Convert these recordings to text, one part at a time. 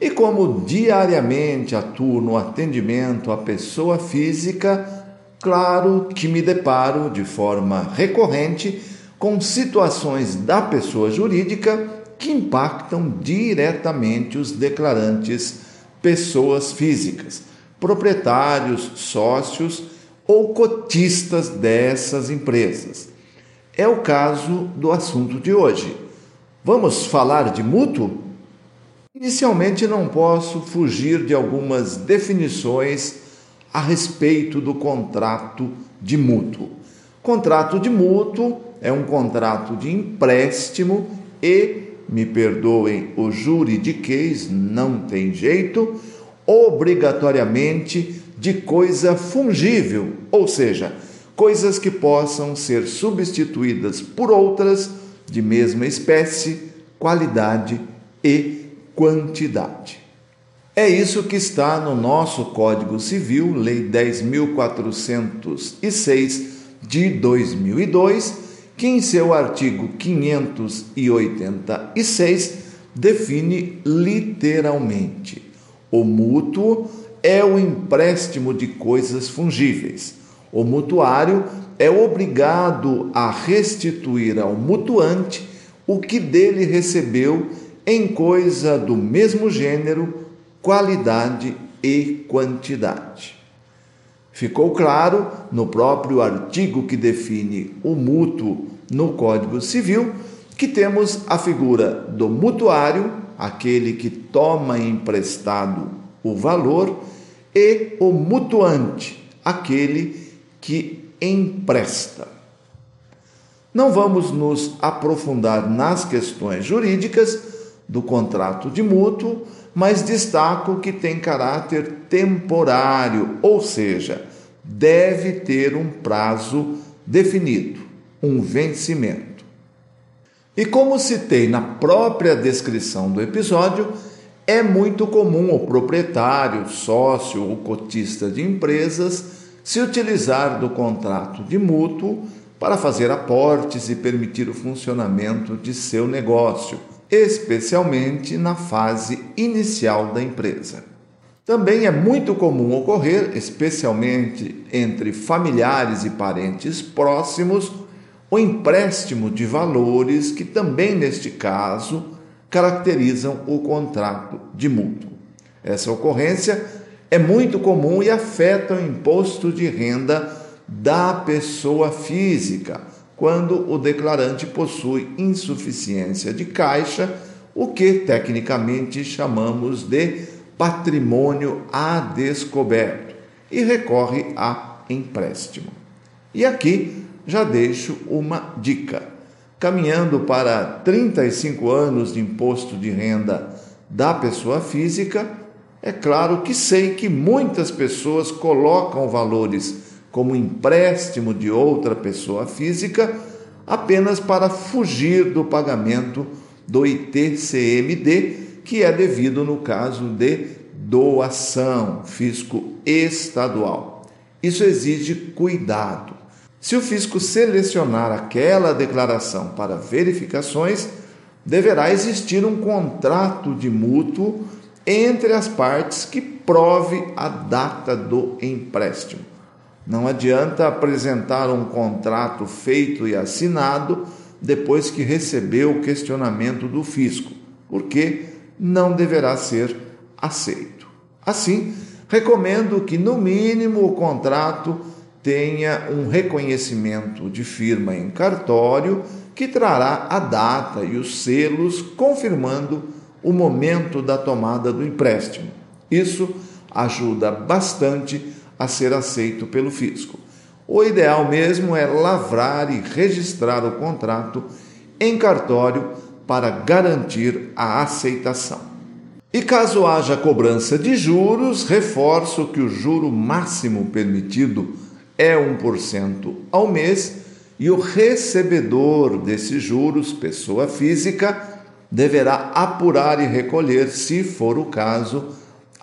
E como diariamente atuo no atendimento à pessoa física, claro que me deparo de forma recorrente com situações da pessoa jurídica que impactam diretamente os declarantes pessoas físicas, proprietários, sócios ou cotistas dessas empresas. É o caso do assunto de hoje. Vamos falar de mútuo? Inicialmente, não posso fugir de algumas definições a respeito do contrato de mútuo. Contrato de mútuo é um contrato de empréstimo e, me perdoem o juridiquês, não tem jeito, obrigatoriamente de coisa fungível, ou seja, coisas que possam ser substituídas por outras de mesma espécie, qualidade e quantidade. É isso que está no nosso Código Civil, Lei 10.406 de 2002, que em seu artigo 586 define literalmente: o mútuo é o empréstimo de coisas fungíveis. O mutuário é obrigado a restituir ao mutuante o que dele recebeu em coisa do mesmo gênero, qualidade e quantidade. Ficou claro no próprio artigo que define o mútuo no Código Civil que temos a figura do mutuário, aquele que toma emprestado o valor, e o mutuante, aquele que empresta. Não vamos nos aprofundar nas questões jurídicas do contrato de mútuo, mas destaco que tem caráter temporário, ou seja, deve ter um prazo definido, um vencimento. E como citei na própria descrição do episódio, é muito comum o proprietário, sócio ou cotista de empresas se utilizar do contrato de mútuo para fazer aportes e permitir o funcionamento de seu negócio especialmente na fase inicial da empresa. Também é muito comum ocorrer, especialmente entre familiares e parentes próximos, o empréstimo de valores que também, neste caso, caracterizam o contrato de mútuo. Essa ocorrência é muito comum e afeta o imposto de renda da pessoa física quando o declarante possui insuficiência de caixa, o que tecnicamente chamamos de patrimônio a descoberto, e recorre a empréstimo. E aqui já deixo uma dica. Caminhando para 35 anos de imposto de renda da pessoa física, é claro que sei que muitas pessoas colocam valores como empréstimo de outra pessoa física apenas para fugir do pagamento do ITCMD, que é devido no caso de doação, fisco estadual. Isso exige cuidado. Se o fisco selecionar aquela declaração para verificações, deverá existir um contrato de mútuo entre as partes que prove a data do empréstimo. Não adianta apresentar um contrato feito e assinado depois que recebeu o questionamento do fisco, porque não deverá ser aceito. Assim, recomendo que, no mínimo, o contrato tenha um reconhecimento de firma em cartório que trará a data e os selos confirmando o momento da tomada do empréstimo. Isso ajuda bastante a ser aceito pelo fisco. O ideal mesmo é lavrar e registrar o contrato em cartório para garantir a aceitação. E caso haja cobrança de juros, reforço que o juro máximo permitido é 1% ao mês e o recebedor desses juros, pessoa física, deverá apurar e recolher, se for o caso,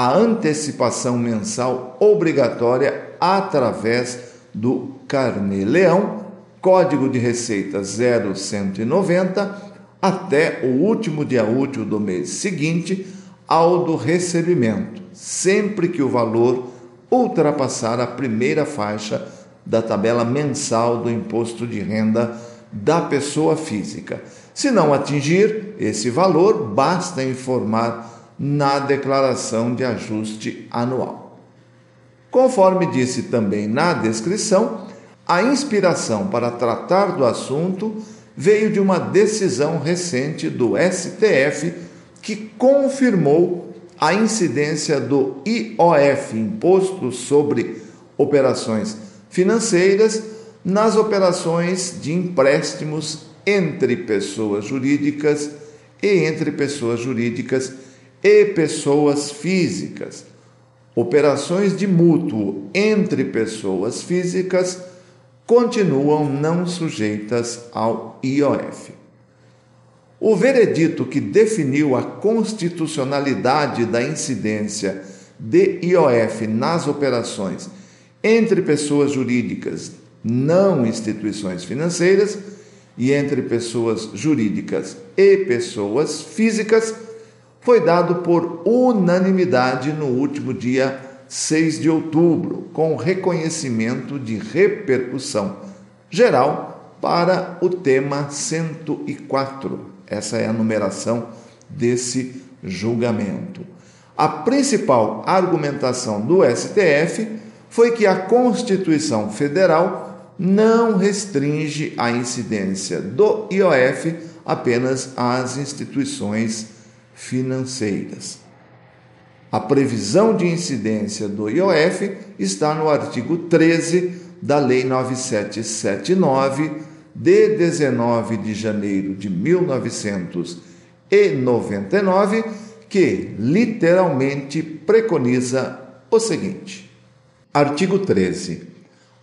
a antecipação mensal obrigatória através do Carnê Leão, Código de Receita 0190, até o último dia útil do mês seguinte ao do recebimento, sempre que o valor ultrapassar a primeira faixa da tabela mensal do imposto de renda da pessoa física. Se não atingir esse valor, basta informar na declaração de ajuste anual. Conforme disse também na descrição, a inspiração para tratar do assunto veio de uma decisão recente do STF que confirmou a incidência do IOF, Imposto sobre Operações Financeiras, nas operações de empréstimos entre pessoas jurídicas e entre pessoas jurídicas e pessoas físicas. Operações de mútuo entre pessoas físicas continuam não sujeitas ao IOF. O veredito que definiu a constitucionalidade da incidência de IOF nas operações entre pessoas jurídicas, não instituições financeiras, e entre pessoas jurídicas e pessoas físicas, foi dado por unanimidade no último dia 6 de outubro, com reconhecimento de repercussão geral para o tema 104 essa é a numeração desse julgamento. A principal argumentação do STF foi que a Constituição Federal não restringe a incidência do IOF apenas às instituições financeiras. A previsão de incidência do IOF está no artigo 13 da Lei 9779 de 19 de janeiro de 1999, que literalmente preconiza o seguinte: Artigo 13.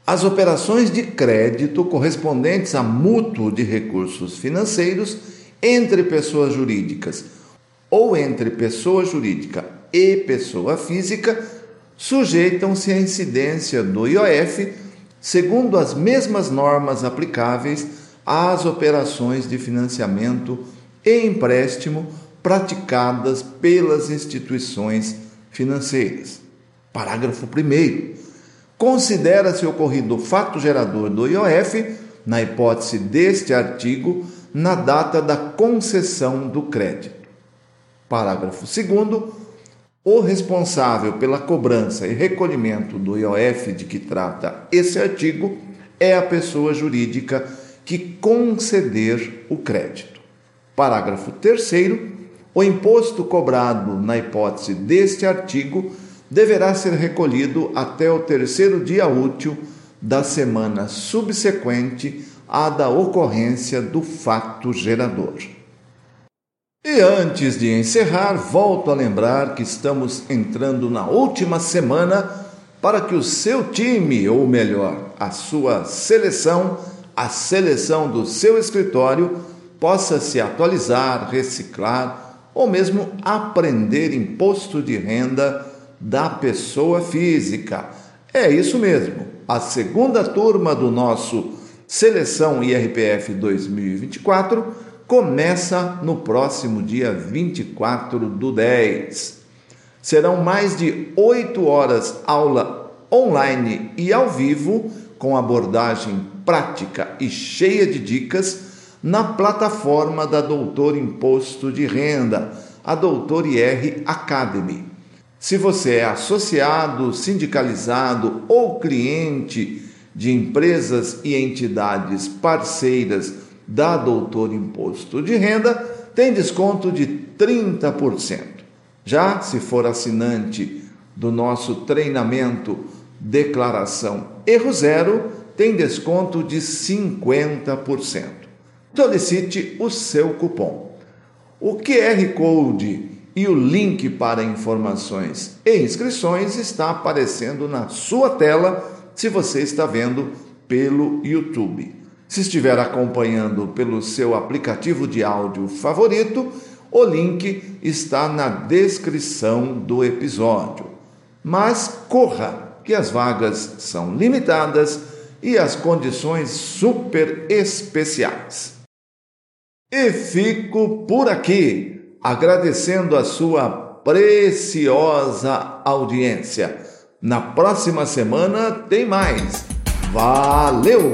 As operações de crédito correspondentes a mútuo de recursos financeiros entre pessoas jurídicas ou entre pessoa jurídica e pessoa física sujeitam-se à incidência do IOF segundo as mesmas normas aplicáveis às operações de financiamento e empréstimo praticadas pelas instituições financeiras. Parágrafo 1. Considera-se ocorrido o fato gerador do IOF, na hipótese deste artigo, na data da concessão do crédito. Parágrafo 2 o responsável pela cobrança e recolhimento do IOF de que trata esse artigo é a pessoa jurídica que conceder o crédito. Parágrafo 3. O imposto cobrado na hipótese deste artigo deverá ser recolhido até o terceiro dia útil da semana subsequente à da ocorrência do fato gerador. E antes de encerrar, volto a lembrar que estamos entrando na última semana para que o seu time, ou melhor, a sua seleção, a seleção do seu escritório, possa se atualizar, reciclar ou mesmo aprender imposto de renda da pessoa física. É isso mesmo. A segunda turma do nosso Seleção IRPF 2024 começa no próximo dia 24 do 10. Serão mais de oito horas aula online e ao vivo, com abordagem prática e cheia de dicas, na plataforma da Doutor Imposto de Renda, a Doutor IR Academy. Se você é associado, sindicalizado ou cliente de empresas e entidades parceiras da Doutor Imposto de Renda tem desconto de 30%. Já se for assinante do nosso treinamento Declaração Erro Zero, tem desconto de 50%. Solicite o seu cupom. O QR Code e o link para informações e inscrições está aparecendo na sua tela se você está vendo pelo YouTube. Se estiver acompanhando pelo seu aplicativo de áudio favorito, o link está na descrição do episódio. Mas corra, que as vagas são limitadas e as condições super especiais. E fico por aqui, agradecendo a sua preciosa audiência. Na próxima semana tem mais. Valeu!